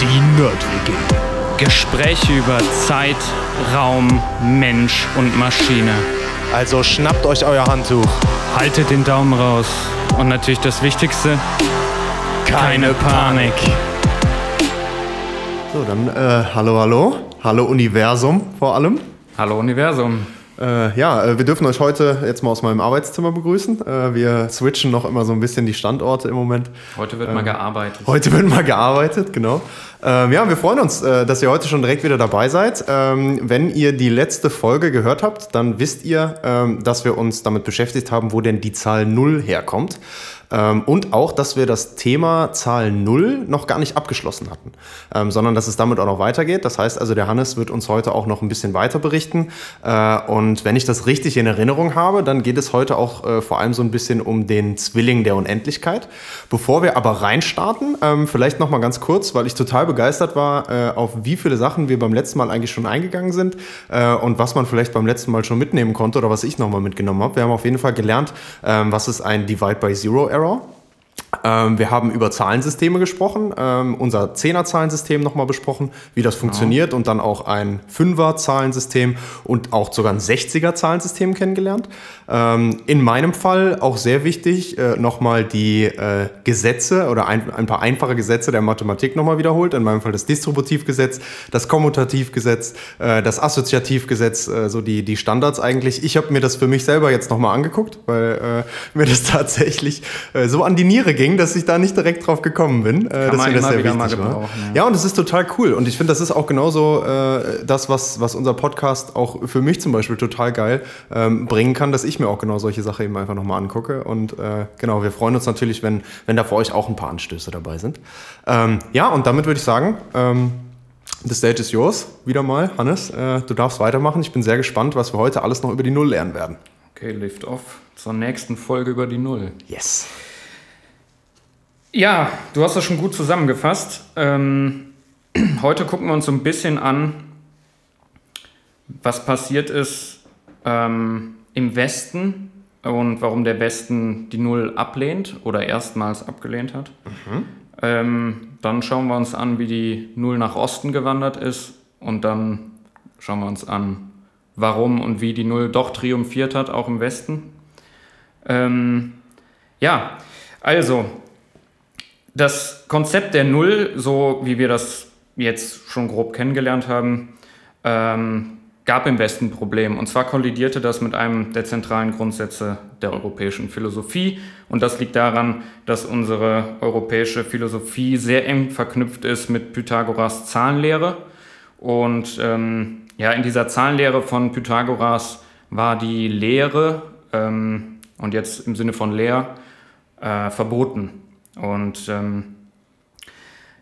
Die Nerd-WG. Gespräche über Zeit, Raum, Mensch und Maschine. Also schnappt euch euer Handtuch. Haltet den Daumen raus. Und natürlich das Wichtigste, keine Panik. So, dann äh, hallo, hallo. Hallo Universum vor allem. Hallo Universum. Äh, ja, äh, wir dürfen euch heute jetzt mal aus meinem Arbeitszimmer begrüßen. Äh, wir switchen noch immer so ein bisschen die Standorte im Moment. Heute wird mal gearbeitet. Heute wird mal gearbeitet, genau. Ähm, ja, wir freuen uns, äh, dass ihr heute schon direkt wieder dabei seid. Ähm, wenn ihr die letzte Folge gehört habt, dann wisst ihr, ähm, dass wir uns damit beschäftigt haben, wo denn die Zahl 0 herkommt. Ähm, und auch, dass wir das Thema Zahl 0 noch gar nicht abgeschlossen hatten, ähm, sondern dass es damit auch noch weitergeht. Das heißt also, der Hannes wird uns heute auch noch ein bisschen weiter berichten. Äh, und wenn ich das richtig in Erinnerung habe, dann geht es heute auch äh, vor allem so ein bisschen um den Zwilling der Unendlichkeit. Bevor wir aber reinstarten, ähm, vielleicht noch mal ganz kurz, weil ich total begeistert war, äh, auf wie viele Sachen wir beim letzten Mal eigentlich schon eingegangen sind äh, und was man vielleicht beim letzten Mal schon mitnehmen konnte oder was ich noch mal mitgenommen habe. Wir haben auf jeden Fall gelernt, ähm, was ist ein Divide by Zero Error. Carol. Ähm, wir haben über Zahlensysteme gesprochen, ähm, unser Zehner-Zahlensystem nochmal besprochen, wie das funktioniert und dann auch ein Fünfer-Zahlensystem und auch sogar ein 60er-Zahlensystem kennengelernt. Ähm, in meinem Fall auch sehr wichtig, äh, nochmal die äh, Gesetze oder ein, ein paar einfache Gesetze der Mathematik nochmal wiederholt. In meinem Fall das Distributivgesetz, das Kommutativgesetz, äh, das Assoziativgesetz, äh, so die, die Standards eigentlich. Ich habe mir das für mich selber jetzt nochmal angeguckt, weil äh, mir das tatsächlich äh, so an die Niere ging, dass ich da nicht direkt drauf gekommen bin. Äh, Kann dass man mir das sehr wieder mal wichtig war. gebrauchen, ja. Ja, und es ist total cool. Und ich finde, das ist auch genauso äh, das, was, was unser Podcast auch für mich zum Beispiel total geil ähm, bringen kann, dass ich mir auch genau solche Sachen eben einfach nochmal angucke. Und äh, genau, wir freuen uns natürlich, wenn, wenn da für euch auch ein paar Anstöße dabei sind. Ähm, ja, und damit würde ich sagen, ähm, the stage is yours. Wieder mal, Hannes, äh, du darfst weitermachen. Ich bin sehr gespannt, was wir heute alles noch über die Null lernen werden. Okay, Lift off zur nächsten Folge über die Null. Yes. Ja, du hast das schon gut zusammengefasst. Ähm, heute gucken wir uns so ein bisschen an, was passiert ist ähm, im Westen und warum der Westen die Null ablehnt oder erstmals abgelehnt hat. Ähm, dann schauen wir uns an, wie die Null nach Osten gewandert ist und dann schauen wir uns an, warum und wie die Null doch triumphiert hat, auch im Westen. Ähm, ja, also das Konzept der Null, so wie wir das jetzt schon grob kennengelernt haben, ähm, gab im Westen ein Problem. Und zwar kollidierte das mit einem der zentralen Grundsätze der europäischen Philosophie. Und das liegt daran, dass unsere europäische Philosophie sehr eng verknüpft ist mit Pythagoras Zahlenlehre. Und ähm, ja, in dieser Zahlenlehre von Pythagoras war die Lehre, ähm, und jetzt im Sinne von Lehr, äh, verboten. Und ähm,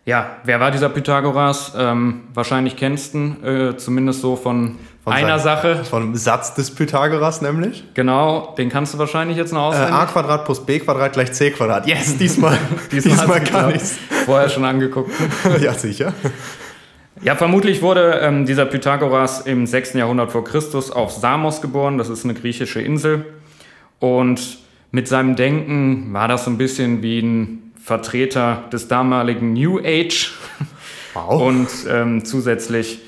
ja, wer war dieser Pythagoras? Ähm, wahrscheinlich kennst du ihn, äh, zumindest so von, Von einer seinem- Sache. Von einem Satz des Pythagoras nämlich. Genau, den kannst du wahrscheinlich jetzt noch Äh, auswendig. a Quadrat plus b Quadrat gleich c Quadrat. Yes, diesmal, diesmal, du kann ich's. Vorher schon angeguckt. ja, sicher. Ja, vermutlich wurde ähm, dieser Pythagoras im 6. Jahrhundert vor Christus auf Samos geboren. Das ist eine griechische Insel. Und mit seinem Denken war das so ein bisschen wie ein Vertreter des damaligen New Age. Wow. Und ähm, zusätzlich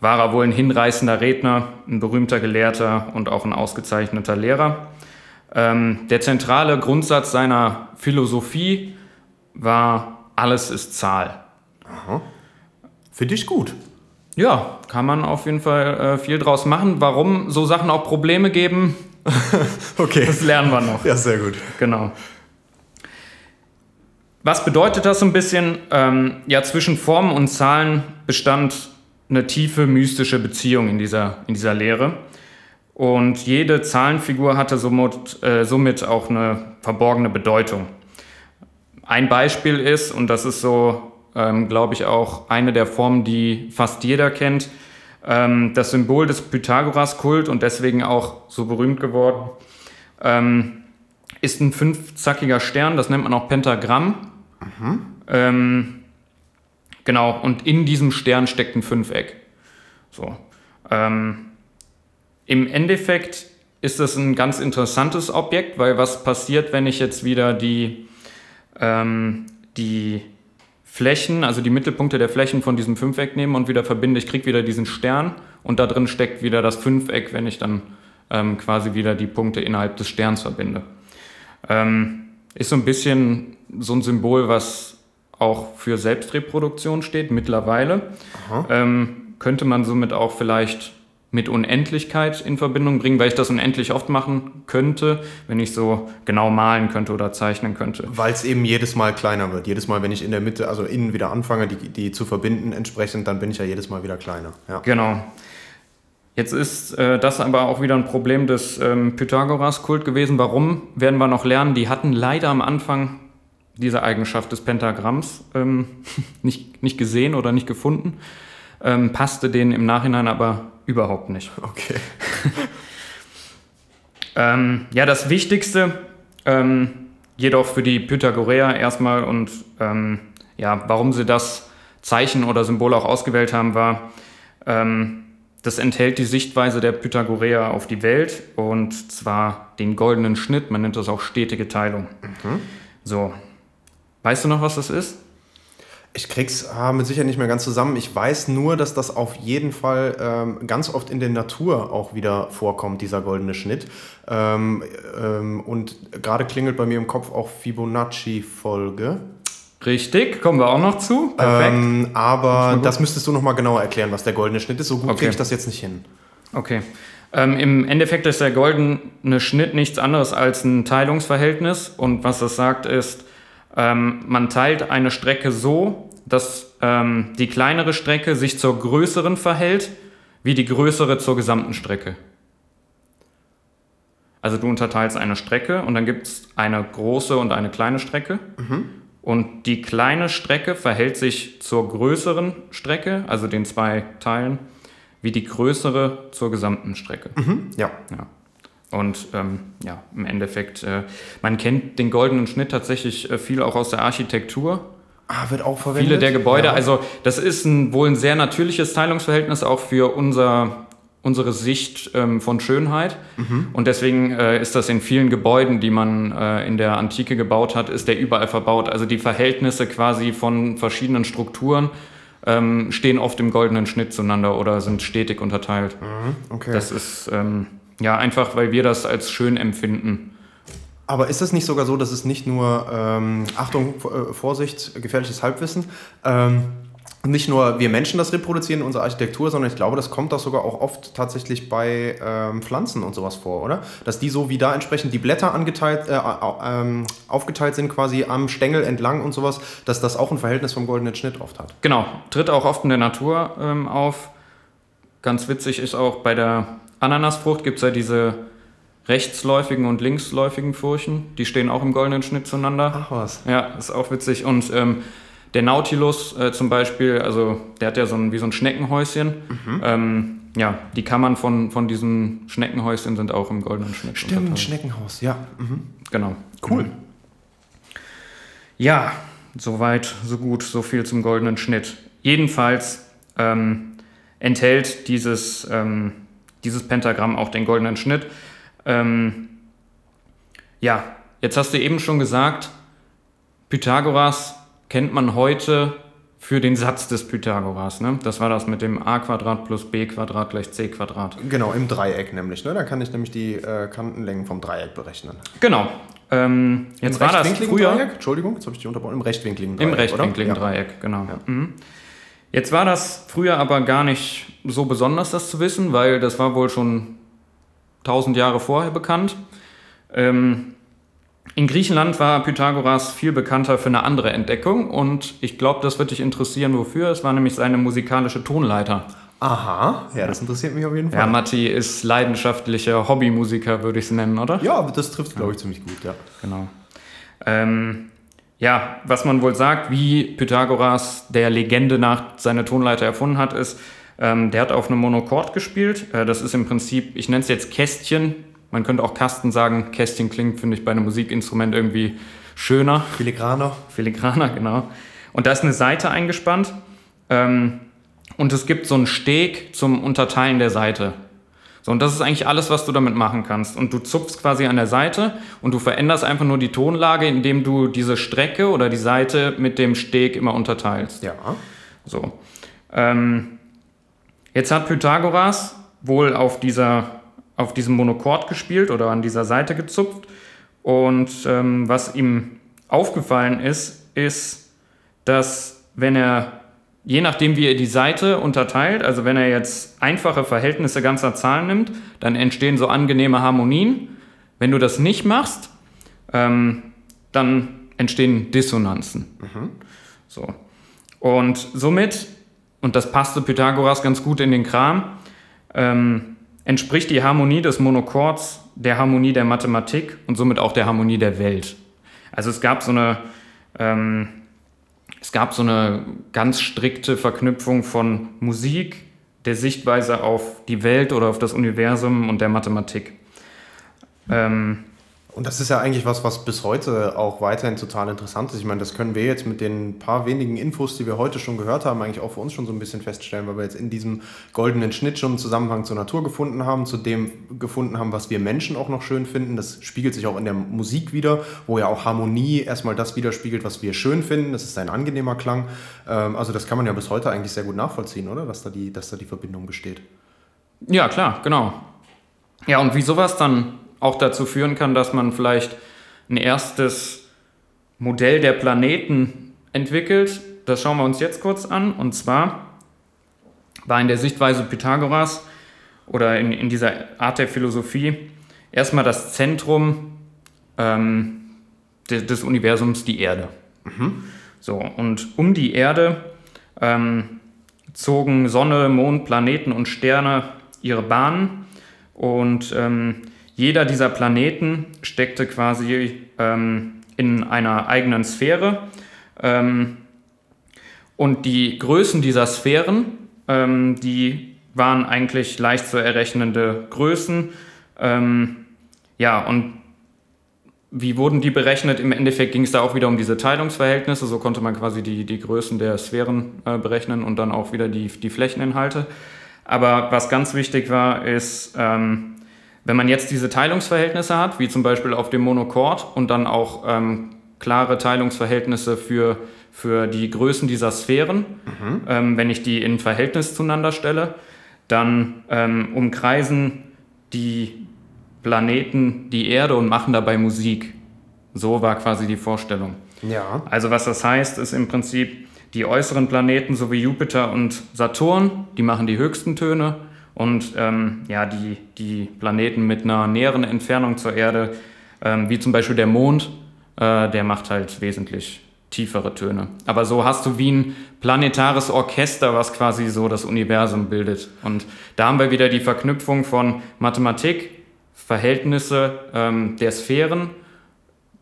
war er wohl ein hinreißender Redner, ein berühmter Gelehrter und auch ein ausgezeichneter Lehrer. Ähm, der zentrale Grundsatz seiner Philosophie war, alles ist Zahl. Finde ich gut. Ja, kann man auf jeden Fall äh, viel draus machen. Warum so Sachen auch Probleme geben, Okay. das lernen wir noch. Ja, sehr gut. Genau. Was bedeutet das so ein bisschen? Ähm, ja, zwischen Formen und Zahlen bestand eine tiefe mystische Beziehung in dieser, in dieser Lehre. Und jede Zahlenfigur hatte somit, äh, somit auch eine verborgene Bedeutung. Ein Beispiel ist, und das ist so, ähm, glaube ich, auch eine der Formen, die fast jeder kennt, ähm, das Symbol des Pythagoras-Kult und deswegen auch so berühmt geworden, ähm, ist ein fünfzackiger Stern, das nennt man auch Pentagramm. Ähm, genau, und in diesem Stern steckt ein Fünfeck. So. Ähm, Im Endeffekt ist das ein ganz interessantes Objekt, weil was passiert, wenn ich jetzt wieder die, ähm, die Flächen, also die Mittelpunkte der Flächen von diesem Fünfeck nehme und wieder verbinde, ich kriege wieder diesen Stern und da drin steckt wieder das Fünfeck, wenn ich dann ähm, quasi wieder die Punkte innerhalb des Sterns verbinde. Ähm, ist so ein bisschen so ein Symbol, was auch für Selbstreproduktion steht mittlerweile. Ähm, könnte man somit auch vielleicht mit Unendlichkeit in Verbindung bringen, weil ich das unendlich oft machen könnte, wenn ich so genau malen könnte oder zeichnen könnte. Weil es eben jedes Mal kleiner wird. Jedes Mal, wenn ich in der Mitte, also innen wieder anfange, die, die zu verbinden entsprechend, dann bin ich ja jedes Mal wieder kleiner. Ja. Genau. Jetzt ist äh, das aber auch wieder ein Problem des ähm, Pythagoras-Kult gewesen. Warum, werden wir noch lernen. Die hatten leider am Anfang diese Eigenschaft des Pentagramms ähm, nicht, nicht gesehen oder nicht gefunden. Ähm, passte denen im Nachhinein aber überhaupt nicht. Okay. Ähm, ja, das Wichtigste ähm, jedoch für die Pythagoreer erstmal und ähm, ja, warum sie das Zeichen oder Symbol auch ausgewählt haben, war, ähm, das enthält die Sichtweise der Pythagoreer auf die Welt und zwar den goldenen Schnitt, man nennt das auch stetige Teilung. So, weißt du noch, was das ist? Ich krieg's ah, mit Sicherheit nicht mehr ganz zusammen. Ich weiß nur, dass das auf jeden Fall ähm, ganz oft in der Natur auch wieder vorkommt, dieser goldene Schnitt. Ähm, ähm, und gerade klingelt bei mir im Kopf auch Fibonacci-Folge. Richtig, kommen wir auch noch zu. Perfekt. Ähm, aber das müsstest du nochmal genauer erklären, was der goldene Schnitt ist. So gut Okay. kriege ich das jetzt nicht hin. Okay. Ähm, Im Endeffekt ist der goldene Schnitt nichts anderes als ein Teilungsverhältnis. Und was das sagt, ist, ähm, man teilt eine Strecke so, dass ähm, die kleinere Strecke sich zur größeren verhält, wie die größere zur gesamten Strecke. Also du unterteilst eine Strecke und dann gibt es eine große und eine kleine Strecke. Und die kleine Strecke verhält sich zur größeren Strecke, also den zwei Teilen, wie die größere zur gesamten Strecke. Ja. Ja. Und ähm, ja, im Endeffekt, äh, man kennt den goldenen Schnitt tatsächlich äh, viel auch aus der Architektur. Ah, wird auch verwendet. Viele der Gebäude, Ja. also das ist ein, wohl ein sehr natürliches Teilungsverhältnis auch für unser, unsere Sicht ähm, von Schönheit. Mhm. Und deswegen äh, ist das in vielen Gebäuden, die man äh, in der Antike gebaut hat, ist der überall verbaut. Also die Verhältnisse quasi von verschiedenen Strukturen ähm, stehen oft im goldenen Schnitt zueinander oder sind stetig unterteilt. okay. Das ist ähm, ja einfach, weil wir das als schön empfinden. Aber ist es nicht sogar so, dass es nicht nur, ähm, Achtung, äh, Vorsicht, gefährliches Halbwissen, ähm, nicht nur wir Menschen das reproduzieren in unserer Architektur, sondern ich glaube, das kommt doch sogar auch oft tatsächlich bei ähm, Pflanzen und sowas vor, oder? Dass die so wie da entsprechend die Blätter angeteilt, äh, ähm, aufgeteilt sind, quasi am Stängel entlang und sowas, dass das auch ein Verhältnis vom goldenen Schnitt oft hat. Genau, tritt auch oft in der Natur ähm, auf. Ganz witzig ist auch bei der Ananasfrucht gibt es ja diese rechtsläufigen und linksläufigen Furchen. Die stehen auch im goldenen Schnitt zueinander. Ach was. Ja, ist auch witzig. Und ähm, der Nautilus äh, zum Beispiel, also der hat ja so ein, wie so ein Schneckenhäuschen. Ähm, ja, die Kammern von, von diesen Schneckenhäuschen sind auch im goldenen Schnitt. Stimmt. Schneckenhaus, ja. Mhm. Genau. Cool. Ja, soweit, so gut, so viel zum goldenen Schnitt. Jedenfalls ähm, enthält dieses, ähm, dieses Pentagramm auch den goldenen Schnitt. Ähm, ja, jetzt hast du eben schon gesagt, Pythagoras kennt man heute für den Satz des Pythagoras. Ne? Das war das mit dem a Quadrat plus b Quadrat gleich c Quadrat. Genau, im Dreieck nämlich. Ne? Da kann ich nämlich die äh, Kantenlängen vom Dreieck berechnen. Genau. Ähm, jetzt Im war das früher. Dreieck? Entschuldigung, jetzt habe ich dich unterbrochen. Im rechtwinkligen Dreieck. Im rechtwinkligen oder? Ja. Dreieck, genau. Mhm. Jetzt war das früher aber gar nicht so besonders, das zu wissen, weil das war wohl schon tausend Jahre vorher bekannt. Ähm, in Griechenland war Pythagoras viel bekannter für eine andere Entdeckung und ich glaube, das wird dich interessieren, wofür. Es war nämlich seine musikalische Tonleiter. Aha, ja, das interessiert mich auf jeden Ja, Fall. Matti ist leidenschaftlicher Hobbymusiker, würde ich es nennen, oder? Ja, das trifft, glaube ich, ziemlich gut, ja. Genau. Ähm, ja, was man wohl sagt, wie Pythagoras der Legende nach seine Tonleiter erfunden hat, ist, ähm, der hat auf einem Monochord gespielt. Äh, das ist im Prinzip, ich nenne es jetzt Kästchen. Man könnte auch Kasten sagen. Kästchen klingt, finde ich, bei einem Musikinstrument irgendwie schöner. Filigraner. Filigraner, genau. Und da ist eine Seite eingespannt. Ähm, und es gibt so einen Steg zum Unterteilen der Seite. So, und das ist eigentlich alles, was du damit machen kannst. Und du zupfst quasi an der Seite und du veränderst einfach nur die Tonlage, indem du diese Strecke oder die Seite mit dem Steg immer unterteilst. Ja. So. Ähm, jetzt hat Pythagoras wohl auf, dieser, auf diesem Monochord gespielt oder an dieser Seite gezupft. Und ähm, was ihm aufgefallen ist, ist, dass wenn er je nachdem, wie er die Seite unterteilt, also wenn er jetzt einfache Verhältnisse ganzer Zahlen nimmt, dann entstehen so angenehme Harmonien. Wenn du das nicht machst, ähm, dann entstehen Dissonanzen. Mhm. So. Und somit, und das passte Pythagoras ganz gut in den Kram, ähm, entspricht die Harmonie des Monochords der Harmonie der Mathematik und somit auch der Harmonie der Welt. Also es gab so eine ähm, es gab so eine ganz strikte Verknüpfung von Musik, der Sichtweise auf die Welt oder auf das Universum und der Mathematik. Ähm, und das ist ja eigentlich was, was bis heute auch weiterhin total interessant ist. Ich meine, das können wir jetzt mit den paar wenigen Infos, die wir heute schon gehört haben, eigentlich auch für uns schon so ein bisschen feststellen, weil wir jetzt in diesem goldenen Schnitt schon einen Zusammenhang zur Natur gefunden haben, zu dem gefunden haben, was wir Menschen auch noch schön finden. Das spiegelt sich auch in der Musik wieder, wo ja auch Harmonie erstmal das widerspiegelt, was wir schön finden. Das ist ein angenehmer Klang. Ähm, also das kann man ja bis heute eigentlich sehr gut nachvollziehen, oder? Dass da die, dass da die Verbindung besteht. Ja, klar, genau. Ja, und wie sowas dann auch dazu führen kann, dass man vielleicht ein erstes Modell der Planeten entwickelt. Das schauen wir uns jetzt kurz an. Und zwar war in der Sichtweise Pythagoras oder in, in dieser Art der Philosophie erstmal das Zentrum ähm, des, des, Universums die Erde. Mhm. So, und um die Erde ähm, zogen Sonne, Mond, Planeten und Sterne ihre Bahnen und ähm, jeder dieser Planeten steckte quasi ähm, in einer eigenen Sphäre. Ähm, und die Größen dieser Sphären, ähm, die waren eigentlich leicht zu errechnende Größen. Ähm, ja, und wie wurden die berechnet? Im Endeffekt ging es da auch wieder um diese Teilungsverhältnisse. So konnte man quasi die, die Größen der Sphären äh, berechnen und dann auch wieder die, die Flächeninhalte. Aber was ganz wichtig war, ist, ähm, wenn man jetzt diese Teilungsverhältnisse hat, wie zum Beispiel auf dem Monochord und dann auch ähm, klare Teilungsverhältnisse für, für die Größen dieser Sphären, mhm. ähm, wenn ich die in Verhältnis zueinander stelle, dann ähm, umkreisen die Planeten die Erde und machen dabei Musik. So war quasi die Vorstellung. Ja. Also was das heißt, ist im Prinzip die äußeren Planeten sowie Jupiter und Saturn, die machen die höchsten Töne und ähm, ja, die, die Planeten mit einer näheren Entfernung zur Erde, ähm, wie zum Beispiel der Mond, äh, der macht halt wesentlich tiefere Töne. Aber so hast du wie ein planetares Orchester, was quasi so das Universum bildet. Und da haben wir wieder die Verknüpfung von Mathematik, Verhältnisse ähm, der Sphären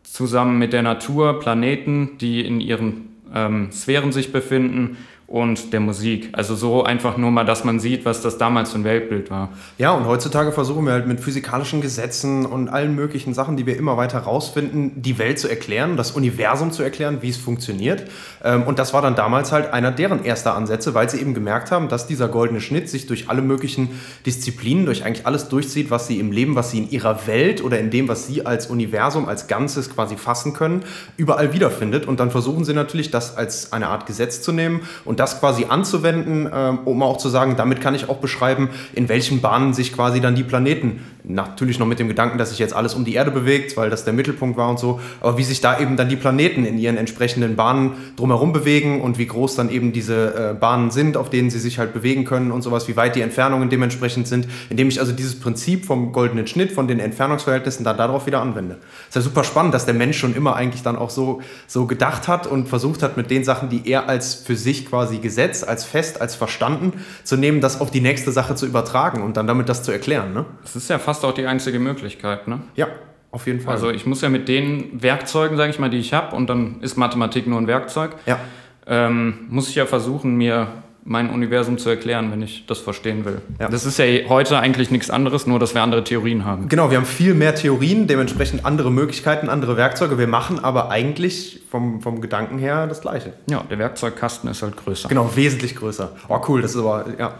zusammen mit der Natur, Planeten, die in ihren ähm, Sphären sich befinden und der Musik. Also so einfach nur mal, dass man sieht, was das damals für ein Weltbild war. Ja, und heutzutage versuchen wir halt mit physikalischen Gesetzen und allen möglichen Sachen, die wir immer weiter rausfinden, die Welt zu erklären, das Universum zu erklären, wie es funktioniert. Ähm, und das war dann damals halt einer deren erster Ansätze, weil sie eben gemerkt haben, dass dieser goldene Schnitt sich durch alle möglichen Disziplinen, durch eigentlich alles durchzieht, was sie im Leben, was sie in ihrer Welt oder in dem, was sie als Universum, als Ganzes quasi fassen können, überall wiederfindet. Und dann versuchen sie natürlich, das als eine Art Gesetz zu nehmen und das quasi anzuwenden, ähm, um auch zu sagen, damit kann ich auch beschreiben, in welchen Bahnen sich quasi dann die Planeten, natürlich noch mit dem Gedanken, dass sich jetzt alles um die Erde bewegt, weil das der Mittelpunkt war und so, aber wie sich da eben dann die Planeten in ihren entsprechenden Bahnen drumherum bewegen und wie groß dann eben diese äh, Bahnen sind, auf denen sie sich halt bewegen können und sowas, wie weit die Entfernungen dementsprechend sind, indem ich also dieses Prinzip vom goldenen Schnitt, von den Entfernungsverhältnissen dann darauf wieder anwende. Das ist ja super spannend, dass der Mensch schon immer eigentlich dann auch so, so gedacht hat und versucht hat, mit den Sachen, die er als für sich quasi quasi Gesetz als fest, als verstanden zu nehmen, das auf die nächste Sache zu übertragen und dann damit das zu erklären. Ne? Das ist ja fast auch die einzige Möglichkeit, ne? Ja, auf jeden Fall. Also ich muss ja mit den Werkzeugen, sage ich mal, die ich habe, und dann ist Mathematik nur ein Werkzeug, ja. ähm, muss ich ja versuchen, mir mein Universum zu erklären, wenn ich das verstehen will. Ja. Das ist ja heute eigentlich nichts anderes, nur dass wir andere Theorien haben. Genau, wir haben viel mehr Theorien, dementsprechend andere Möglichkeiten, andere Werkzeuge. Wir machen aber eigentlich vom, vom Gedanken her das Gleiche. Ja, der Werkzeugkasten ist halt größer. Genau, wesentlich größer. Oh, cool, das ist aber ja,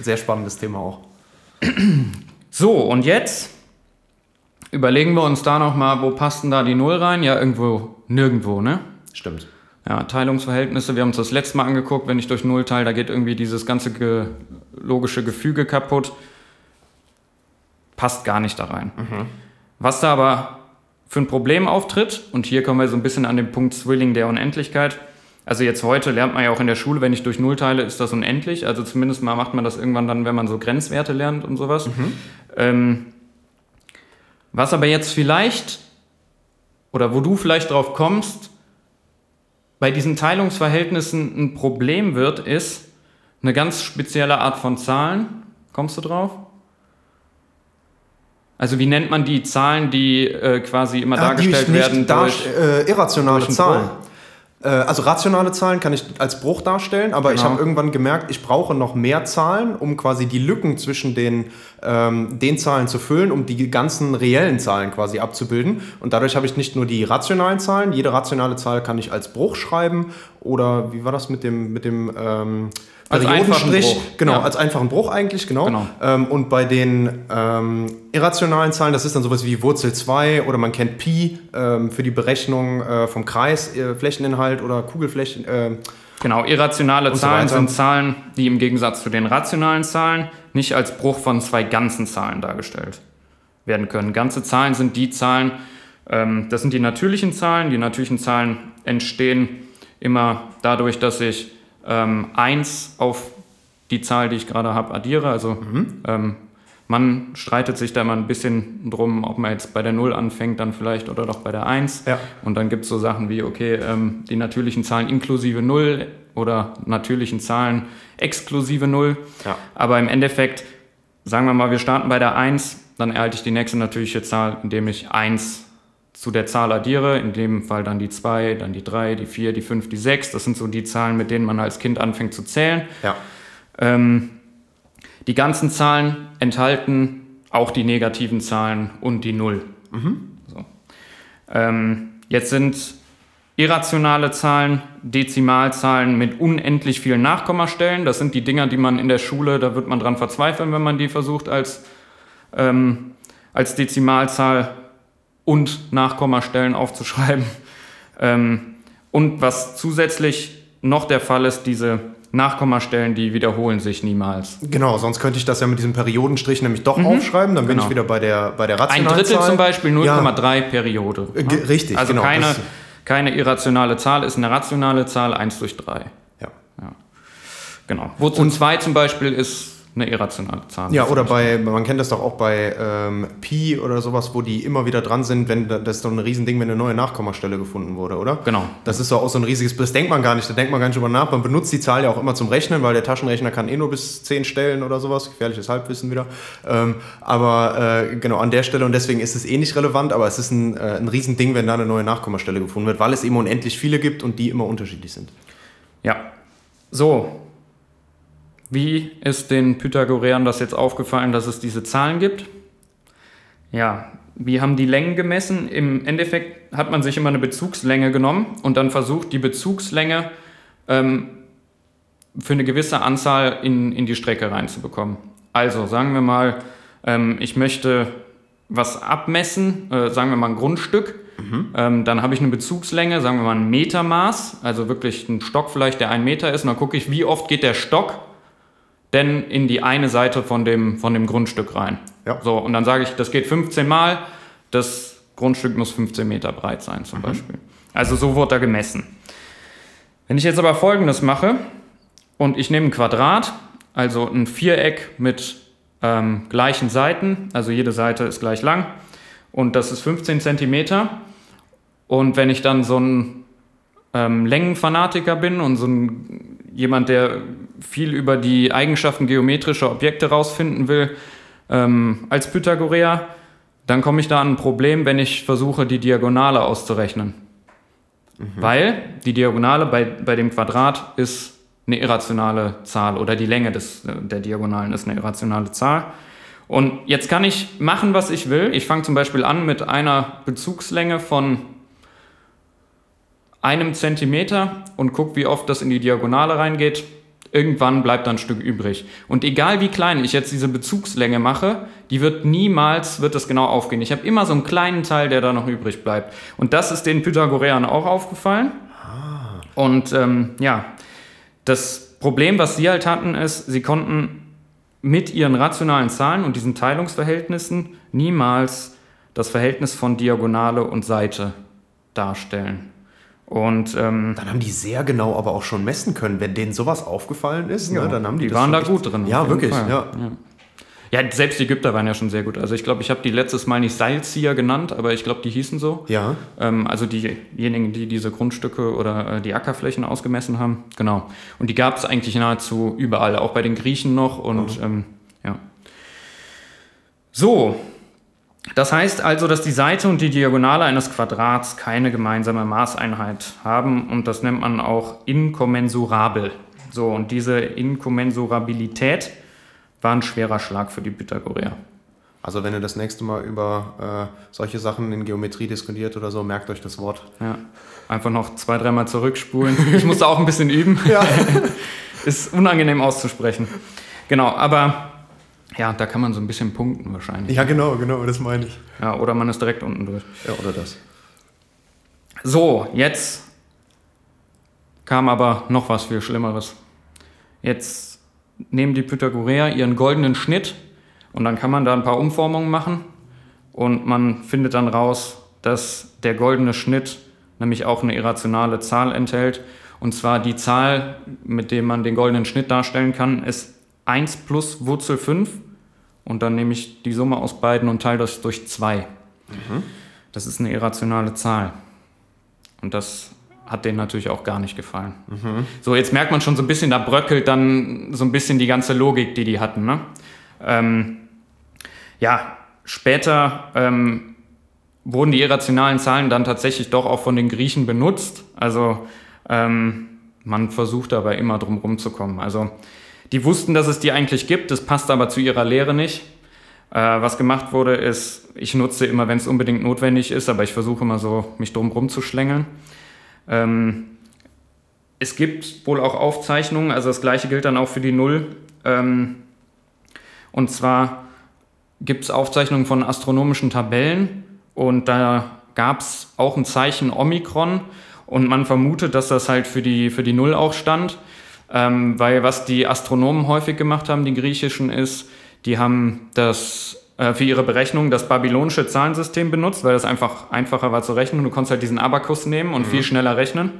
sehr spannendes Thema auch. So, und jetzt überlegen wir uns da nochmal, wo passt denn da die Null rein? Ja, irgendwo, nirgendwo, ne? Stimmt. Ja, Teilungsverhältnisse, wir haben uns das letzte Mal angeguckt, wenn ich durch Null teile, da geht irgendwie dieses ganze ge logische Gefüge kaputt. Passt gar nicht da rein. Was da aber für ein Problem auftritt, und hier kommen wir so ein bisschen an den Punkt Swilling der Unendlichkeit. Also jetzt heute lernt man ja auch in der Schule, wenn ich durch Null teile, ist das unendlich. Also zumindest mal macht man das irgendwann dann, wenn man so Grenzwerte lernt und sowas. Ähm, was aber jetzt vielleicht, oder wo du vielleicht drauf kommst, bei diesen Teilungsverhältnissen ein Problem wird, ist eine ganz spezielle Art von Zahlen. Kommst du drauf? Also wie nennt man die Zahlen, die äh, quasi immer Ah, die dargestellt werden durch... äh, irrationale durch Zahlen. Äh, also rationale Zahlen kann ich als Bruch darstellen, aber ich Genau. habe irgendwann gemerkt, ich brauche noch mehr Zahlen, um quasi die Lücken zwischen den, ähm, den Zahlen zu füllen, um die ganzen reellen Zahlen quasi abzubilden. Und dadurch habe ich nicht nur die rationalen Zahlen, jede rationale Zahl kann ich als Bruch schreiben oder wie war das mit dem, mit dem ähm, Periodenstrich? Bruch. Genau, Ja. als einfachen Bruch eigentlich, genau. Genau. Ähm, und bei den ähm, irrationalen Zahlen, das ist dann sowas wie Wurzel 2 oder man kennt Pi ähm, für die Berechnung äh, vom Kreis, äh, Flächeninhalt oder Kugelflächen. Äh, Genau, irrationale so Zahlen weiter. sind Zahlen, die im Gegensatz zu den rationalen Zahlen nicht als Bruch von zwei ganzen Zahlen dargestellt werden können. Ganze Zahlen sind die Zahlen, ähm, das sind die natürlichen Zahlen. Die natürlichen Zahlen entstehen immer dadurch, dass ich ähm, 1 auf die Zahl, die ich gerade habe, addiere. Also ähm, man streitet sich da mal ein bisschen drum, ob man jetzt bei der 0 anfängt, dann vielleicht oder doch bei der 1. Ja. Und dann gibt es so Sachen wie, okay, ähm, die natürlichen Zahlen inklusive 0 oder natürlichen Zahlen exklusive 0. Ja. Aber im Endeffekt, sagen wir mal, wir starten bei der 1, dann erhalte ich die nächste natürliche Zahl, indem ich 1 zu der Zahl addiere, in dem Fall dann die 2, dann die 3, die 4, die 5, die 6. Das sind so die Zahlen, mit denen man als Kind anfängt zu zählen. ja. Ähm, die ganzen Zahlen enthalten auch die negativen Zahlen und die Null. So. Ähm, jetzt sind irrationale Zahlen Dezimalzahlen mit unendlich vielen Nachkommastellen. Das sind die Dinger, die man in der Schule, da wird man dran verzweifeln, wenn man die versucht als, ähm, als Dezimalzahl und Nachkommastellen aufzuschreiben. Ähm, und was zusätzlich noch der Fall ist, diese Nachkommastellen, die wiederholen sich niemals. Genau, sonst könnte ich das ja mit diesem Periodenstrich nämlich doch aufschreiben, dann bin Genau. ich wieder bei der, bei der Ein rationalen Drittel Zahl. zum Beispiel Ja. 0,3 Periode. Äh, ge- richtig, Also genau, keine, keine irrationale Zahl ist eine rationale Zahl, 1 durch 3. Ja. Genau. Wurzel 2 zum Beispiel ist eine irrationale Zahl. Ja, oder bei, man kennt das doch auch bei ähm, Pi oder sowas, wo die immer wieder dran sind, wenn da- das ist doch ein Riesending, wenn eine neue Nachkommastelle gefunden wurde, oder? Genau. Das ist doch auch so ein riesiges, das denkt man gar nicht, da denkt man gar nicht drüber nach. Man benutzt die Zahl ja auch immer zum Rechnen, weil der Taschenrechner kann eh nur bis 10 stellen oder sowas, gefährliches Halbwissen wieder. Ähm, aber äh, genau an der Stelle und deswegen ist es eh nicht relevant, aber es ist ein, äh, ein Riesending, wenn da eine neue Nachkommastelle gefunden wird, weil es eben unendlich viele gibt und die immer unterschiedlich sind. Ja. So. Wie ist den Pythagoreern das jetzt aufgefallen, dass es diese Zahlen gibt? Ja, wie haben die Längen gemessen? Im Endeffekt hat man sich immer eine Bezugslänge genommen und dann versucht, die Bezugslänge ähm, für eine gewisse Anzahl in, in die Strecke reinzubekommen. Also sagen wir mal, ähm, ich möchte was abmessen, äh, sagen wir mal ein Grundstück. Ähm, dann habe ich eine Bezugslänge, sagen wir mal ein Metermaß, also wirklich ein Stock vielleicht, der ein Meter ist. Und dann gucke ich, wie oft geht der Stock denn in die eine Seite von dem, von dem Grundstück rein. Ja. So, und dann sage ich, das geht 15 Mal, das Grundstück muss 15 Meter breit sein zum Beispiel. Also so wird da gemessen. Wenn ich jetzt aber folgendes mache und ich nehme ein Quadrat, also ein Viereck mit ähm, gleichen Seiten, also jede Seite ist gleich lang und das ist 15 Zentimeter. Und wenn ich dann so ein ähm, Längenfanatiker bin und so ein, jemand, der viel über die Eigenschaften geometrischer Objekte rausfinden will, ähm, als Pythagoreer, dann komme ich da an ein Problem, wenn ich versuche, die Diagonale auszurechnen. Weil die Diagonale bei, bei dem Quadrat ist eine irrationale Zahl oder die Länge des, äh, der Diagonalen ist eine irrationale Zahl. Und jetzt kann ich machen, was ich will. Ich fange zum Beispiel an mit einer Bezugslänge von einem Zentimeter und gucke, wie oft das in die Diagonale reingeht. irgendwann bleibt da ein Stück übrig. Und egal wie klein ich jetzt diese Bezugslänge mache, die wird niemals, wird das genau aufgehen. Ich habe immer so einen kleinen Teil, der da noch übrig bleibt. Und das ist den Pythagoreern auch aufgefallen. Und ähm, ja, das Problem, was sie halt hatten, ist, sie konnten mit ihren rationalen Zahlen und diesen Teilungsverhältnissen niemals das Verhältnis von Diagonale und Seite darstellen. Und ähm, Dann haben die sehr genau aber auch schon messen können. Wenn denen sowas aufgefallen ist, Ja, ne, dann haben die, die waren da gut drin, Ja, wirklich. Fall. Ja. ja, selbst die Ägypter waren ja schon sehr gut. Also ich glaube, ich habe die letztes Mal nicht Seilzieher genannt, aber ich glaube, die hießen so. Ja. Ähm, also diejenigen, die diese Grundstücke oder äh, die Ackerflächen ausgemessen haben. Genau. Und die gab es eigentlich nahezu überall, auch bei den Griechen noch. Und ähm, ja. So. Das heißt also, dass die Seite und die Diagonale eines Quadrats keine gemeinsame Maßeinheit haben und das nennt man auch inkommensurabel. So, und diese Inkommensurabilität war ein schwerer Schlag für die Pythagoreer. Also wenn ihr das nächste Mal über äh, solche Sachen in Geometrie diskutiert oder so, merkt euch das Wort. Ja. Einfach noch zwei, dreimal zurückspulen. Ich musste auch ein bisschen üben. Ja. Ist unangenehm auszusprechen. Genau, aber ja, da kann man so ein bisschen punkten wahrscheinlich. Ja, genau, genau, das meine ich. Ja, oder man ist direkt unten durch. Ja, oder das. So, jetzt kam aber noch was viel Schlimmeres. Jetzt nehmen die Pythagoreer ihren goldenen Schnitt und dann kann man da ein paar Umformungen machen und man findet dann raus, dass der goldene Schnitt nämlich auch eine irrationale Zahl enthält. Und zwar die Zahl, mit der man den goldenen Schnitt darstellen kann, ist 1 plus Wurzel 5 und dann nehme ich die Summe aus beiden und teile das durch 2. Das ist eine irrationale Zahl. Und das hat denen natürlich auch gar nicht gefallen. So, jetzt merkt man schon so ein bisschen, da bröckelt dann so ein bisschen die ganze Logik, die die hatten. Ne? Ähm, ja, später ähm, wurden die irrationalen Zahlen dann tatsächlich doch auch von den Griechen benutzt. Also ähm, man versucht dabei immer drum rumzukommen. Also die wussten, dass es die eigentlich gibt, das passt aber zu ihrer Lehre nicht. Äh, was gemacht wurde, ist, ich nutze immer, wenn es unbedingt notwendig ist, aber ich versuche immer so, mich drum rumzuschlängeln. Ähm, es gibt wohl auch Aufzeichnungen, also das gleiche gilt dann auch für die Null. Ähm, und zwar gibt es Aufzeichnungen von astronomischen Tabellen und da gab es auch ein Zeichen Omikron und man vermutet, dass das halt für die, für die Null auch stand, ähm, weil was die Astronomen häufig gemacht haben, die griechischen, ist, die haben das äh, für ihre Berechnung das babylonische Zahlensystem benutzt, weil das einfach einfacher war zu rechnen. Du konntest halt diesen Abakus nehmen und viel schneller rechnen.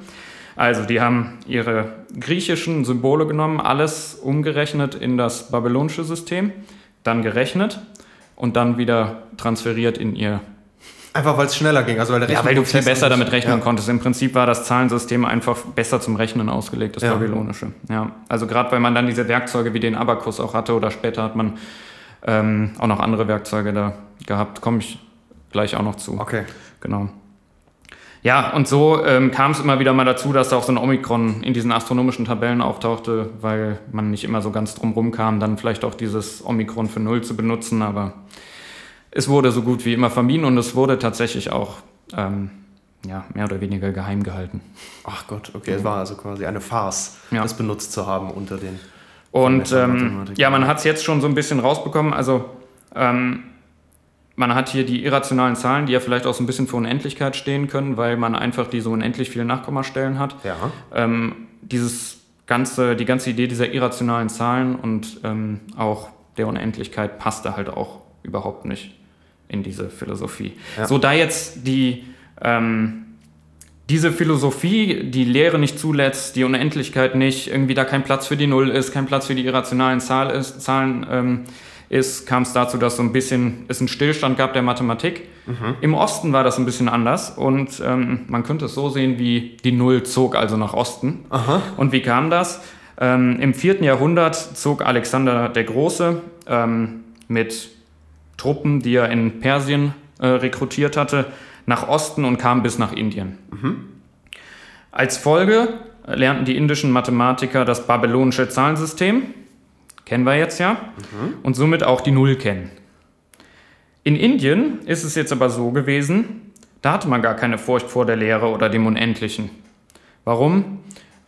Also die haben ihre griechischen Symbole genommen, alles umgerechnet in das babylonische System, dann gerechnet und dann wieder transferiert in ihr. Einfach weil es schneller ging. Also weil der Ja, weil du viel besser damit rechnen ja. konntest. Im Prinzip war das Zahlensystem einfach besser zum Rechnen ausgelegt, das Ja. babylonische. Ja, also gerade weil man dann diese Werkzeuge wie den Abakus auch hatte oder später hat man ähm, auch noch andere Werkzeuge da gehabt. Komme ich gleich auch noch zu. Okay. Genau. Ja, und so ähm, kam es immer wieder mal dazu, dass da auch so ein Omikron in diesen astronomischen Tabellen auftauchte, weil man nicht immer so ganz drum rum kam, dann vielleicht auch dieses Omikron für Null zu benutzen, aber es wurde so gut wie immer vermieden und es wurde tatsächlich auch ähm, ja, mehr oder weniger geheim gehalten. Ach Gott, okay. Es war also quasi eine Farce, Ja. das benutzt zu haben unter den. Und ähm, ja, man hat es jetzt schon so ein bisschen rausbekommen. Also ähm, man hat hier die irrationalen Zahlen, die ja vielleicht auch so ein bisschen für Unendlichkeit stehen können, weil man einfach diese unendlich vielen Nachkommastellen hat. Ja. Ähm, dieses ganze, die ganze Idee dieser irrationalen Zahlen und ähm, auch der Unendlichkeit passte halt auch überhaupt nicht in diese Philosophie. Ja. So da jetzt die ähm, diese Philosophie, die Lehre nicht zulässt, die Unendlichkeit nicht, irgendwie da kein Platz für die Null ist, kein Platz für die irrationalen Zahl ist, Zahlen ähm, ist, kam es dazu, dass so ein bisschen es einen Stillstand gab der Mathematik. Im Osten war das ein bisschen anders und ähm, man könnte es so sehen, wie die Null zog also nach Osten. Und wie kam das? Ähm, Im vierten Jahrhundert zog Alexander der Große ähm, mit Truppen, die er in Persien äh, rekrutiert hatte, nach Osten und kam bis nach Indien. Als Folge lernten die indischen Mathematiker das babylonische Zahlensystem, kennen wir jetzt ja, und somit auch die Null kennen. In Indien ist es jetzt aber so gewesen, da hatte man gar keine Furcht vor der Lehre oder dem Unendlichen. Warum?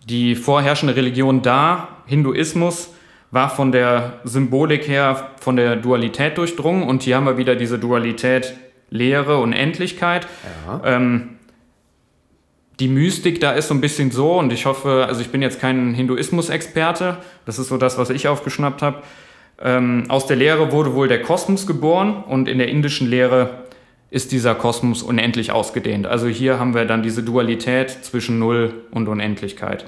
Die vorherrschende Religion da Hinduismus war von der Symbolik her von der Dualität durchdrungen und hier haben wir wieder diese Dualität Lehre und Endlichkeit. Ja. Ähm, die Mystik da ist so ein bisschen so und ich hoffe, also ich bin jetzt kein Hinduismus-Experte, das ist so das, was ich aufgeschnappt habe. Ähm, aus der Lehre wurde wohl der Kosmos geboren und in der indischen Lehre ist dieser Kosmos unendlich ausgedehnt. Also hier haben wir dann diese Dualität zwischen Null und Unendlichkeit.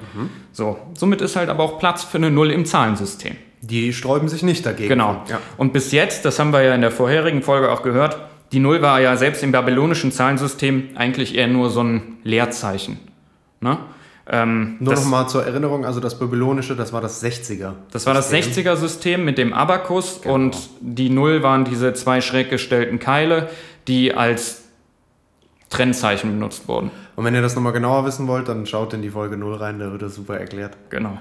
So, somit ist halt aber auch Platz für eine Null im Zahlensystem. Die sträuben sich nicht dagegen. Genau. Ja. Und bis jetzt, das haben wir ja in der vorherigen Folge auch gehört, die Null war ja selbst im babylonischen Zahlensystem eigentlich eher nur so ein Leerzeichen. Ne? Ähm, Nur nochmal zur Erinnerung, also das Babylonische, das war das 60er. das war das System. 60er-System mit dem Abakus und die Null waren diese zwei schräg gestellten Keile, die als Trennzeichen benutzt wurden. Und wenn ihr das nochmal genauer wissen wollt, dann schaut in die Folge 0 rein, da wird das super erklärt. Genau.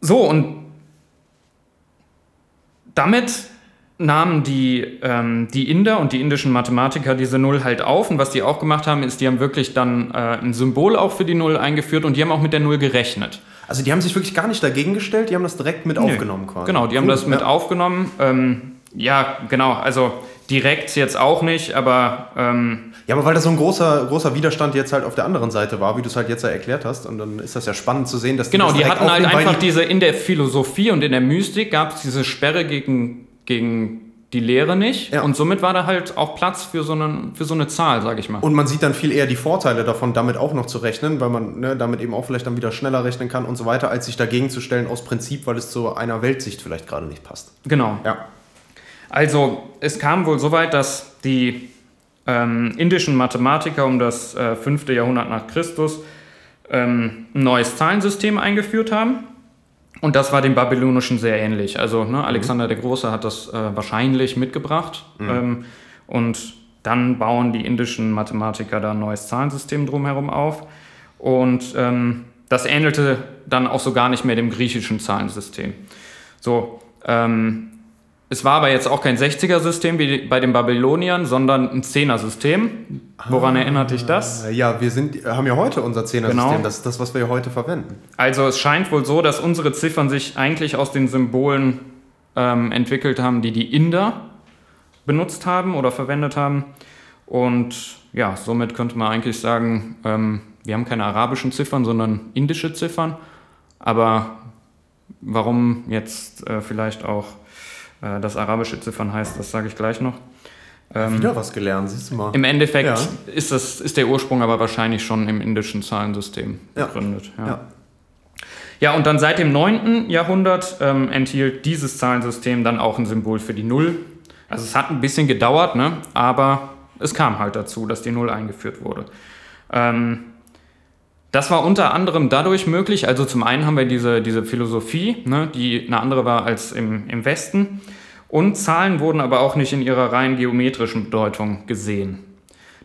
So, und damit nahmen die, ähm, die Inder und die indischen Mathematiker diese Null halt auf. Und was die auch gemacht haben, ist, die haben wirklich dann äh, ein Symbol auch für die Null eingeführt und die haben auch mit der Null gerechnet. Also die haben sich wirklich gar nicht dagegen gestellt, die haben das direkt mit aufgenommen quasi. Genau, die haben Cool, das mit ja. aufgenommen. Ähm, ja, genau, also direkt jetzt auch nicht, aber ähm, Ja, aber weil das so ein großer, großer Widerstand jetzt halt auf der anderen Seite war, wie du es halt jetzt ja erklärt hast. Und dann ist das ja spannend zu sehen, dass Genau, das die hatten halt einfach die- diese, in der Philosophie und in der Mystik gab es diese Sperre gegen, gegen die Lehre nicht. Ja. Und somit war da halt auch Platz für so, einen, für so eine Zahl, sag ich mal. Und man sieht dann viel eher die Vorteile davon, damit auch noch zu rechnen, weil man ne, damit eben auch vielleicht dann wieder schneller rechnen kann und so weiter, als sich dagegen zu stellen aus Prinzip, weil es zu einer Weltsicht vielleicht gerade nicht passt. Genau. Ja. Also es kam wohl so weit, dass die ähm, indischen Mathematiker um das äh, 5. Jahrhundert nach Christus ähm, ein neues Zahlensystem eingeführt haben. Und das war dem babylonischen sehr ähnlich. Also ne, Alexander der Große hat das äh, wahrscheinlich mitgebracht. Ähm, und dann bauen die indischen Mathematiker da ein neues Zahlensystem drumherum auf. Und ähm, das ähnelte dann auch so gar nicht mehr dem griechischen Zahlensystem. So, ähm, es war aber jetzt auch kein 60er-System wie bei den Babyloniern, sondern ein 10er-System. Woran erinnert dich das? Ja, wir sind, haben ja heute unser Zehner-System, Genau. das ist das, was wir heute verwenden. Also es scheint wohl so, dass unsere Ziffern sich eigentlich aus den Symbolen ähm, entwickelt haben, die die Inder benutzt haben oder verwendet haben. Und ja, somit könnte man eigentlich sagen, ähm, wir haben keine arabischen Ziffern, sondern indische Ziffern. Aber warum jetzt äh, vielleicht auch äh, das arabische Ziffern heißt, das sage ich gleich noch. Ähm, Wieder was gelernt, siehst du mal. Im Endeffekt Ja. ist, das, ist der Ursprung aber wahrscheinlich schon im indischen Zahlensystem begründet. Ja. Ja. Ja, und dann seit dem 9. Jahrhundert ähm, enthielt dieses Zahlensystem dann auch ein Symbol für die Null. Also es hat ein bisschen gedauert, ne? aber es kam halt dazu, dass die Null eingeführt wurde. Ähm, das war unter anderem dadurch möglich, also zum einen haben wir diese, diese Philosophie, ne, die eine andere war als im, im Westen. Und Zahlen wurden aber auch nicht in ihrer rein geometrischen Bedeutung gesehen.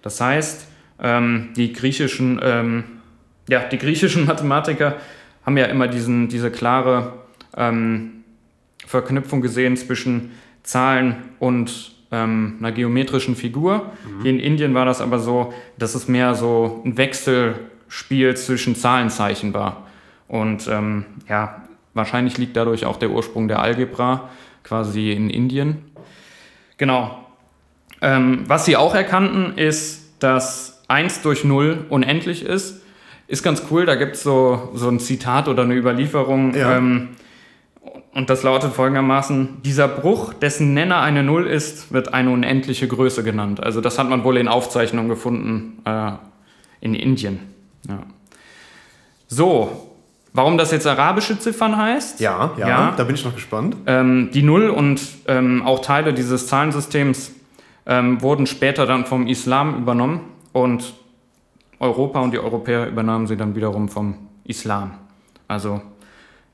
Das heißt, ähm, die griechischen, ähm, ja, die griechischen Mathematiker haben ja immer diesen, diese klare ähm, Verknüpfung gesehen zwischen Zahlen und ähm, einer geometrischen Figur. Hier in Indien war das aber so, dass es mehr so ein Wechselspiel zwischen Zahlenzeichen war. Und ähm, ja, wahrscheinlich liegt dadurch auch der Ursprung der Algebra quasi in Indien. Genau. Ähm, was sie auch erkannten, ist, dass 1 durch 0 unendlich ist. Ist ganz cool, da gibt es so, so ein Zitat oder eine Überlieferung. Ja. Ähm, und das lautet folgendermaßen: Dieser Bruch, dessen Nenner eine Null ist, wird eine unendliche Größe genannt. Also, das hat man wohl in Aufzeichnungen gefunden äh, in Indien. Ja. So, warum das jetzt arabische Ziffern heißt? Ja, ja, Ja. da bin ich noch gespannt. Ähm, die Null und ähm, auch Teile dieses Zahlensystems ähm, wurden später dann vom Islam übernommen und Europa und die Europäer übernahmen sie dann wiederum vom Islam. Also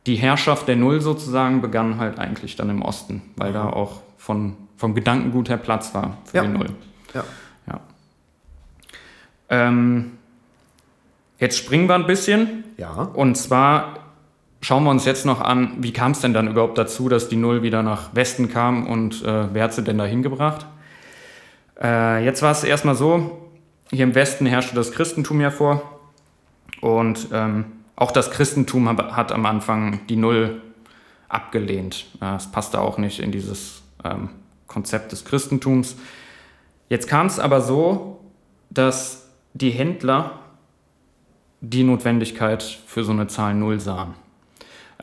die Herrschaft der Null sozusagen begann halt eigentlich dann im Osten, weil da auch von, vom Gedankengut her Platz war für Ja. die Null. Ja. Ja. Ähm, jetzt springen wir ein bisschen. Ja. Und zwar schauen wir uns jetzt noch an, wie kam es denn dann überhaupt dazu, dass die Null wieder nach Westen kam und äh, wer hat sie denn da hingebracht? Äh, jetzt war es erstmal so, hier im Westen herrschte das Christentum ja vor und ähm, auch das Christentum hab- hat am Anfang die Null abgelehnt. Äh, Es passte auch nicht in dieses ähm, Konzept des Christentums. Jetzt kam es aber so, dass die Händler die Notwendigkeit für so eine Zahl Null sahen.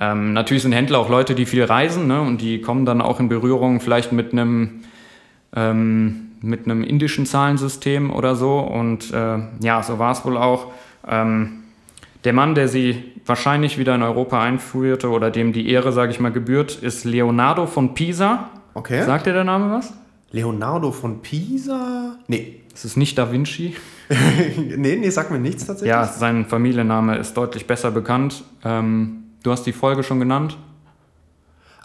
Ähm, natürlich sind Händler auch Leute, die viel reisen ne, und die kommen dann auch in Berührung vielleicht mit einem ähm, mit einem indischen Zahlensystem oder so. Und äh, ja, so war es wohl auch. Ähm, der Mann, der sie wahrscheinlich wieder in Europa einführte oder dem die Ehre, sage ich mal, gebührt, ist Leonardo von Pisa. Okay. Sagt dir der Name was? Leonardo von Pisa? Nee. Es ist nicht Da Vinci. nee, nee, sag mir nichts tatsächlich. Ja, sein Familienname ist deutlich besser bekannt. Ähm, du hast die Folge schon genannt.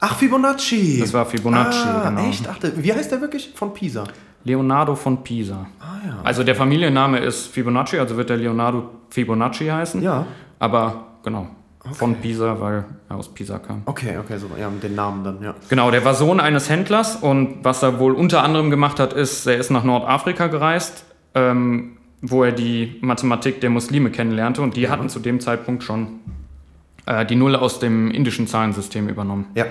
Ach, Fibonacci. Das war Fibonacci, ah, genau. echt? Ach, wie heißt der wirklich? Von Pisa. Leonardo von Pisa. Ah ja. Also der Familienname ist Fibonacci, also wird der Leonardo Fibonacci heißen. Ja. Aber genau, von Pisa, weil er aus Pisa kam. Okay, okay, so. Ja, mit den Namen dann, ja. Genau, der war Sohn eines Händlers und was er wohl unter anderem gemacht hat, ist, er ist nach Nordafrika gereist, ähm, wo er die Mathematik der Muslime kennenlernte und die hatten zu dem Zeitpunkt schon äh, die Null aus dem indischen Zahlensystem übernommen. Ja.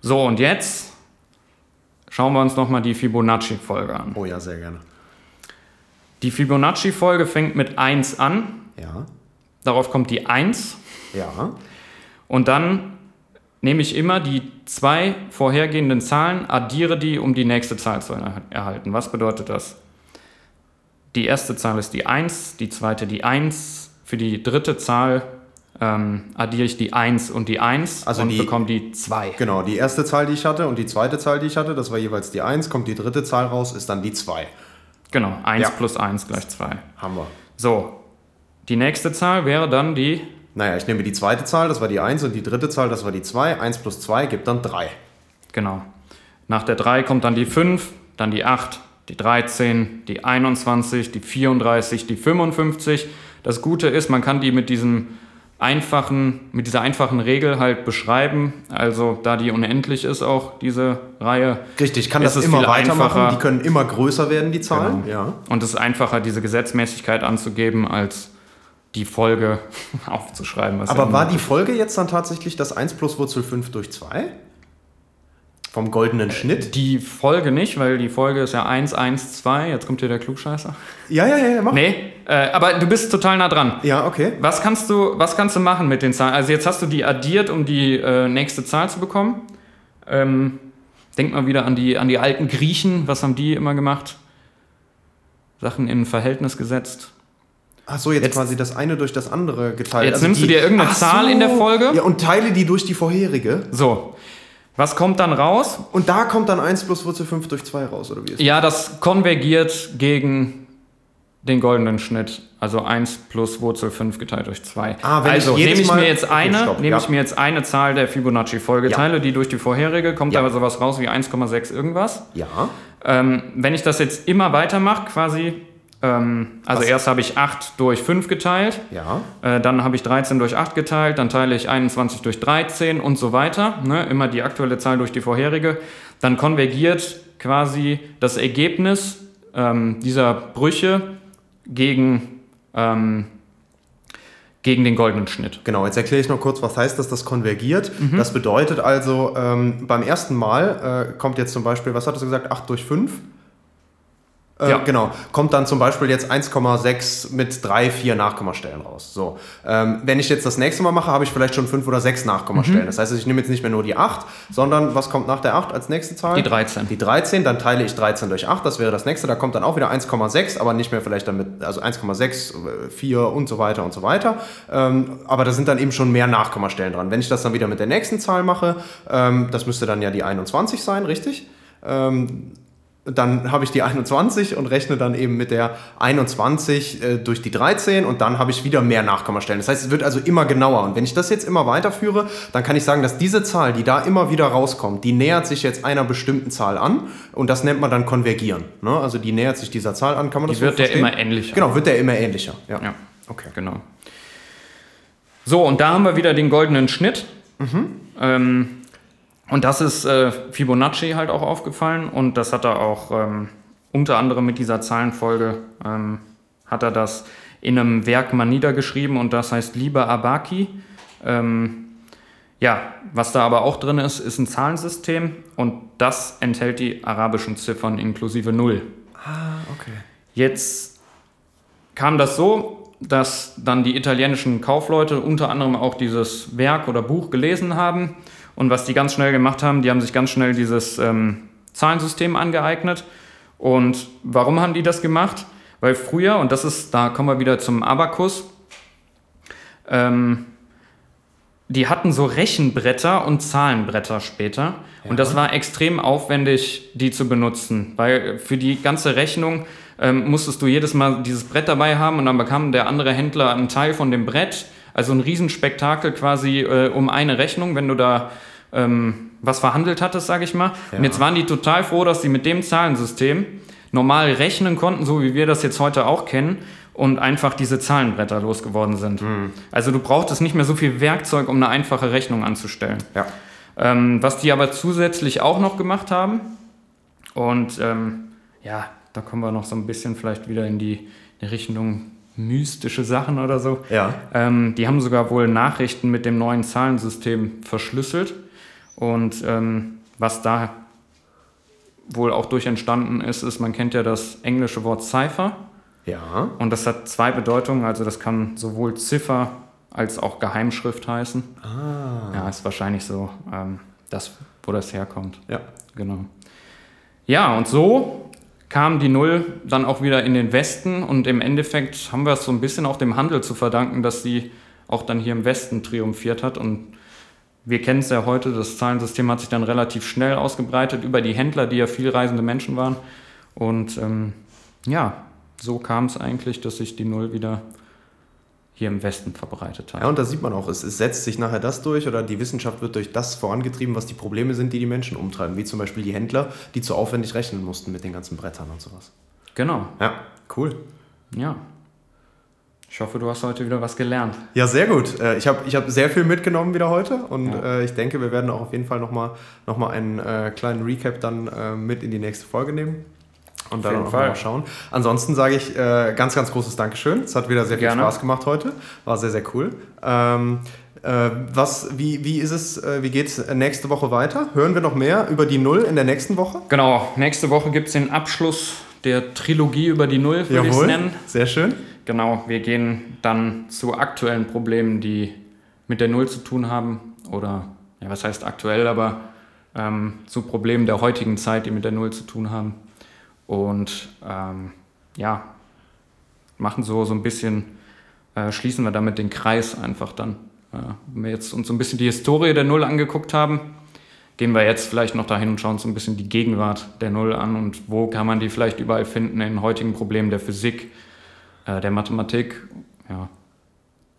So, und jetzt schauen wir uns nochmal die Fibonacci-Folge an. Oh ja, sehr gerne. Die Fibonacci-Folge fängt mit 1 an, Ja. darauf kommt die 1 Ja. und dann nehme ich immer die zwei vorhergehenden Zahlen, addiere die, um die nächste Zahl zu erha- erhalten. Was bedeutet das? Die erste Zahl ist die 1, die zweite die 1. Für die dritte Zahl ähm, addiere ich die 1 und die 1 Also und die- bekomme die 2. Genau, die erste Zahl, die ich hatte und die zweite Zahl, die ich hatte, das war jeweils die 1, kommt die dritte Zahl raus, ist dann die 2. Genau, 1 Ja. plus 1 gleich 2. Haben wir. So, die nächste Zahl wäre dann die, Naja, ich nehme die zweite Zahl, das war die 1 und die dritte Zahl, das war die 2. 1 plus 2 gibt dann 3. genau. Nach der 3 kommt dann die 5, dann die 8, die 13, die 21, die 34, die 55. Das Gute ist, man kann die mit diesem einfachen, mit dieser einfachen Regel halt beschreiben. Also da die unendlich ist auch diese Reihe. Richtig, ich kann ist das immer weitermachen. einfacher. Die können immer größer werden, die Zahlen. Genau. Ja. Und es ist einfacher, diese Gesetzmäßigkeit anzugeben, als die Folge aufzuschreiben. was ja Aber war die Folge jetzt dann tatsächlich das 1 plus Wurzel 5 durch 2? Vom goldenen Schnitt? die Folge nicht, weil die Folge ist ja 1, 1, 2. Jetzt kommt hier der Klugscheißer. Ja, ja, ja, mach. Nee, äh, aber du bist total nah dran. Ja, okay. Was kannst du, was kannst du machen mit den Zahlen? Also jetzt hast du die addiert, um die äh, nächste Zahl zu bekommen. Ähm, denk mal wieder an die, an die alten Griechen. Was haben die immer gemacht? Sachen in ein Verhältnis gesetzt. Ach so, jetzt, Jetzt- quasi das eine durch das andere geteilt. Jetzt nimmst du dir irgendeine Zahl in der Folge. Ja, und teile die durch die vorherige. So, was kommt dann raus? Und da kommt dann 1 plus Wurzel 5 durch 2 raus, oder wie ist Ja, das konvergiert gegen den goldenen Schnitt. Also 1 plus Wurzel 5 geteilt durch 2. Ah, wenn ich also jedes nehme ich mir jetzt Okay, eine, stopp, nehme ja. ich mir jetzt eine Zahl der Fibonacci-Folge, Ja. teile die durch die vorherige, kommt Ja. aber sowas raus wie 1,6 irgendwas. Ja. Ähm, wenn ich das jetzt immer weitermache, quasi, ähm, also Was? erst habe ich 8 durch 5 geteilt, Ja. äh, dann habe ich 13 durch 8 geteilt, dann teile ich 21 durch 13 und so weiter. Ne? Immer die aktuelle Zahl durch die vorherige. Dann konvergiert quasi das Ergebnis ähm, dieser Brüche gegen, ähm, gegen den goldenen Schnitt. Genau, jetzt erkläre ich noch kurz, was heißt das, das konvergiert. Mhm. Das bedeutet also, ähm, beim ersten Mal äh, kommt jetzt zum Beispiel, was hattest du gesagt, 8 durch 5? Äh, Ja. Genau, kommt dann zum Beispiel jetzt 1,6 mit 3, 4 Nachkommastellen raus. So, ähm, wenn ich jetzt das nächste Mal mache, habe ich vielleicht schon 5 oder 6 Nachkommastellen. Mhm. Das heißt, ich nehme jetzt nicht mehr nur die 8, sondern was kommt nach der 8 als nächste Zahl? Die 13. Die 13, dann teile ich 13 durch 8, das wäre das nächste. Da kommt dann auch wieder 1,6, aber nicht mehr vielleicht damit, also 1,6, äh, 4 und so weiter und so weiter. Ähm, aber da sind dann eben schon mehr Nachkommastellen dran. Wenn ich das dann wieder mit der nächsten Zahl mache, ähm, das müsste dann ja die 21 sein, richtig? Ähm, dann habe ich die 21 und rechne dann eben mit der 21 äh, durch die 13 und dann habe ich wieder mehr Nachkommastellen. Das heißt, es wird also immer genauer. Und wenn ich das jetzt immer weiterführe, dann kann ich sagen, dass diese Zahl, die da immer wieder rauskommt, die nähert sich jetzt einer bestimmten Zahl an und das nennt man dann konvergieren. Ne? Also die nähert sich dieser Zahl an. Kann man das Die wird so der immer ähnlicher. Genau, wird der immer ähnlicher. Ja. Ja, Okay. genau. So, und da haben wir wieder den goldenen Schnitt. Ähm, und das ist äh, Fibonacci halt auch aufgefallen und das hat er auch ähm, unter anderem mit dieser Zahlenfolge ähm, hat er das in einem Werk mal niedergeschrieben und das heißt Liebe Abaki. Ähm, ja, was da aber auch drin ist, ist ein Zahlensystem und das enthält die arabischen Ziffern inklusive Null. Ah, okay. Jetzt kam das so, dass dann die italienischen Kaufleute unter anderem auch dieses Werk oder Buch gelesen haben. Und was die ganz schnell gemacht haben, die haben sich ganz schnell dieses ähm, Zahlensystem angeeignet. Und warum haben die das gemacht? Weil früher, und das ist, da kommen wir wieder zum Abakus, ähm, die hatten so Rechenbretter und Zahlenbretter später. Ja. Und das war extrem aufwendig, die zu benutzen, weil für die ganze Rechnung ähm, musstest du jedes Mal dieses Brett dabei haben und dann bekam der andere Händler einen Teil von dem Brett. Also ein Riesenspektakel quasi äh, um eine Rechnung, wenn du da ähm, was verhandelt hattest, sage ich mal. Ja. Und jetzt waren die total froh, dass sie mit dem Zahlensystem normal rechnen konnten, so wie wir das jetzt heute auch kennen und einfach diese Zahlenbretter losgeworden sind. Mhm. Also du brauchtest nicht mehr so viel Werkzeug, um eine einfache Rechnung anzustellen. Ja. Ähm, was die aber zusätzlich auch noch gemacht haben, und ähm, ja, da kommen wir noch so ein bisschen vielleicht wieder in die, in die Richtung mystische Sachen oder so. Ja. Ähm, die haben sogar wohl Nachrichten mit dem neuen Zahlensystem verschlüsselt. Und ähm, was da wohl auch durch entstanden ist, ist, man kennt ja das englische Wort Cipher. Ja. Und das hat zwei Bedeutungen. Also das kann sowohl Ziffer als auch Geheimschrift heißen. Ah. Ja, ist wahrscheinlich so ähm, das, wo das herkommt. Ja. Genau. Ja, und so kam die Null dann auch wieder in den Westen und im Endeffekt haben wir es so ein bisschen auch dem Handel zu verdanken, dass sie auch dann hier im Westen triumphiert hat und wir kennen es ja heute, das Zahlensystem hat sich dann relativ schnell ausgebreitet über die Händler, die ja viel reisende Menschen waren. Und ähm, ja, so kam es eigentlich, dass sich die Null wieder hier im Westen verbreitet hat. Ja, und da sieht man auch, es, es, setzt sich nachher das durch oder die Wissenschaft wird durch das vorangetrieben, was die Probleme sind, die die Menschen umtreiben, wie zum Beispiel die Händler, die zu aufwendig rechnen mussten mit den ganzen Brettern und sowas. Genau. Ja, cool. Ja. Ich hoffe, du hast heute wieder was gelernt. Ja, sehr gut. Äh, ich habe ich hab sehr viel mitgenommen wieder heute und ja. Äh, ich denke, wir werden auch auf jeden Fall nochmal noch mal einen äh, kleinen Recap dann mit in die nächste Folge nehmen. Und dann auch mal schauen. Ansonsten sage ich ganz, ganz großes Dankeschön. Es hat wieder sehr viel Gerne. Spaß gemacht heute. War sehr, sehr cool. Ähm, was, wie, wie ist es, wie geht es nächste Woche weiter? Hören wir noch mehr über die Null in der nächsten Woche? Genau, nächste Woche gibt es den Abschluss der Trilogie über die Null, würde ich es nennen. Sehr schön. Genau, wir gehen dann zu aktuellen Problemen, die mit der Null zu tun haben. Oder, ja, was heißt aktuell, aber ähm, zu Problemen der heutigen Zeit, die mit der Null zu tun haben. Und ähm, ja, machen so, so ein bisschen, äh, schließen wir damit den Kreis einfach dann. Äh, wenn wir jetzt uns so ein bisschen die Historie der Null angeguckt haben, gehen wir jetzt vielleicht noch dahin und schauen uns so ein bisschen die Gegenwart der Null an und wo kann man die vielleicht überall finden in heutigen Problemen der Physik, äh, der Mathematik, ja,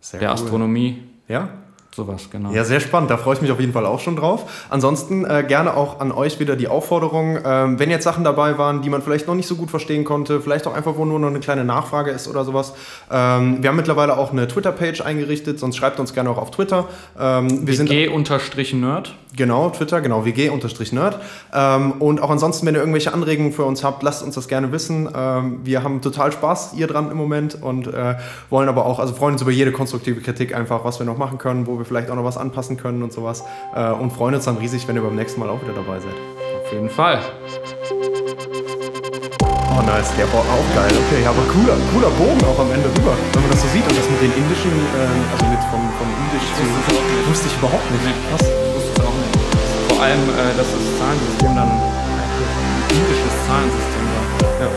Sehr der cool. Astronomie. Ja, sowas, genau. Ja, sehr spannend. Da freue ich mich auf jeden Fall auch schon drauf. Ansonsten äh, gerne auch an euch wieder die Aufforderung, ähm, wenn jetzt Sachen dabei waren, die man vielleicht noch nicht so gut verstehen konnte, vielleicht auch einfach, wo nur noch eine kleine Nachfrage ist oder sowas. Ähm, wir haben mittlerweile auch eine Twitter-Page eingerichtet, sonst schreibt uns gerne auch auf Twitter. Ähm, WG-Nerd. Genau, Twitter, genau, WG-Nerd. Ähm, und auch ansonsten, wenn ihr irgendwelche Anregungen für uns habt, lasst uns das gerne wissen. Ähm, wir haben total Spaß hier dran im Moment und äh, wollen aber auch, also freuen uns über jede konstruktive Kritik einfach, was wir noch machen können, wo wir vielleicht auch noch was anpassen können und sowas. Äh, und freuen uns dann riesig, wenn ihr beim nächsten Mal auch wieder dabei seid. Auf jeden Fall. Oh nice, der war auch geil. Okay, aber cooler, cooler Bogen auch am Ende rüber, wenn man das so sieht. Und das mit den indischen, äh, also mit vom, vom indisch zu, wusste ich überhaupt nicht. Krass vor allem, äh, dass das Zahlensystem dann ein indisches Zahlensystem war. Ja.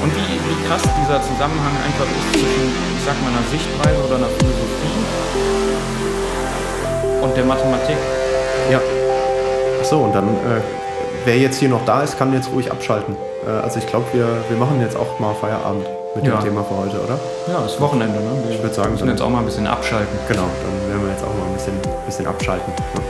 Und wie, wie krass dieser Zusammenhang einfach ist zwischen, ich sag mal, einer Sichtweise oder einer Philosophie und der Mathematik. Ja. Achso, und dann, äh, wer jetzt hier noch da ist, kann jetzt ruhig abschalten. Äh, also ich glaube, wir, wir machen jetzt auch mal Feierabend mit ja. dem Thema für heute, oder? Ja, das Wochenende, ne? Wir ich würde sagen, müssen jetzt auch mal ein bisschen abschalten. Genau, dann werden wir jetzt auch mal ein bisschen, bisschen abschalten. Ja.